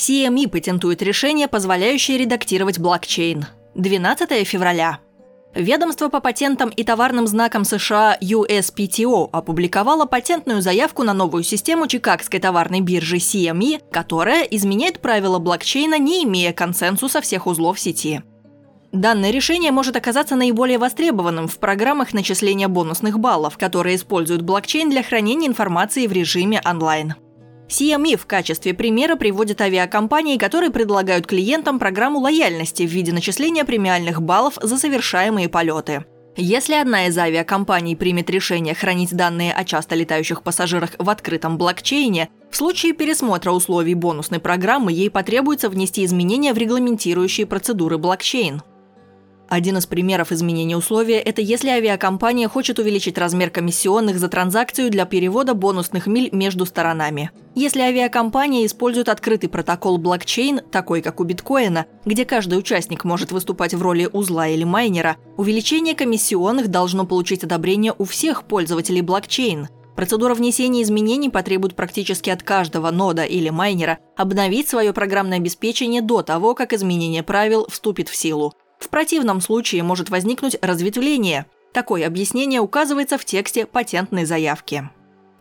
CME патентует решение, позволяющее редактировать блокчейн. 12 февраля. Ведомство по патентам и товарным знакам США USPTO опубликовало патентную заявку на новую систему Чикагской товарной биржи CME, которая изменяет правила блокчейна, не имея консенсуса всех узлов сети. Данное решение может оказаться наиболее востребованным в программах начисления бонусных баллов, которые используют блокчейн для хранения информации в режиме онлайн. CME в качестве примера приводит авиакомпании, которые предлагают клиентам программу лояльности в виде начисления премиальных баллов за совершаемые полеты. Если одна из авиакомпаний примет решение хранить данные о часто летающих пассажирах в открытом блокчейне, в случае пересмотра условий бонусной программы ей потребуется внести изменения в регламентирующие процедуры блокчейн. Один из примеров изменения условия – это если авиакомпания хочет увеличить размер комиссионных за транзакцию для перевода бонусных миль между сторонами. Если авиакомпания использует открытый протокол блокчейн, такой как у биткоина, где каждый участник может выступать в роли узла или майнера, увеличение комиссионных должно получить одобрение у всех пользователей блокчейн. Процедура внесения изменений потребует практически от каждого нода или майнера обновить свое программное обеспечение до того, как изменение правил вступит в силу. В противном случае может возникнуть разветвление. Такое объяснение указывается в тексте патентной заявки.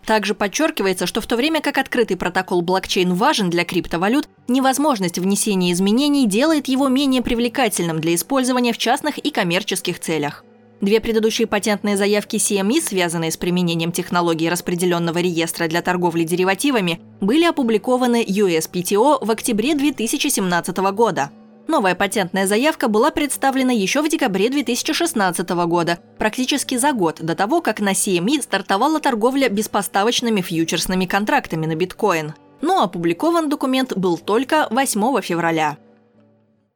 Также подчеркивается, что в то время как открытый протокол блокчейн важен для криптовалют, невозможность внесения изменений делает его менее привлекательным для использования в частных и коммерческих целях. Две предыдущие патентные заявки CME, связанные с применением технологии распределенного реестра для торговли деривативами, были опубликованы USPTO в октябре 2017 года. Новая патентная заявка была представлена еще в декабре 2016 года, практически за год до того, как на CME стартовала торговля беспоставочными фьючерсными контрактами на биткоин. Но опубликован документ был только 8 февраля.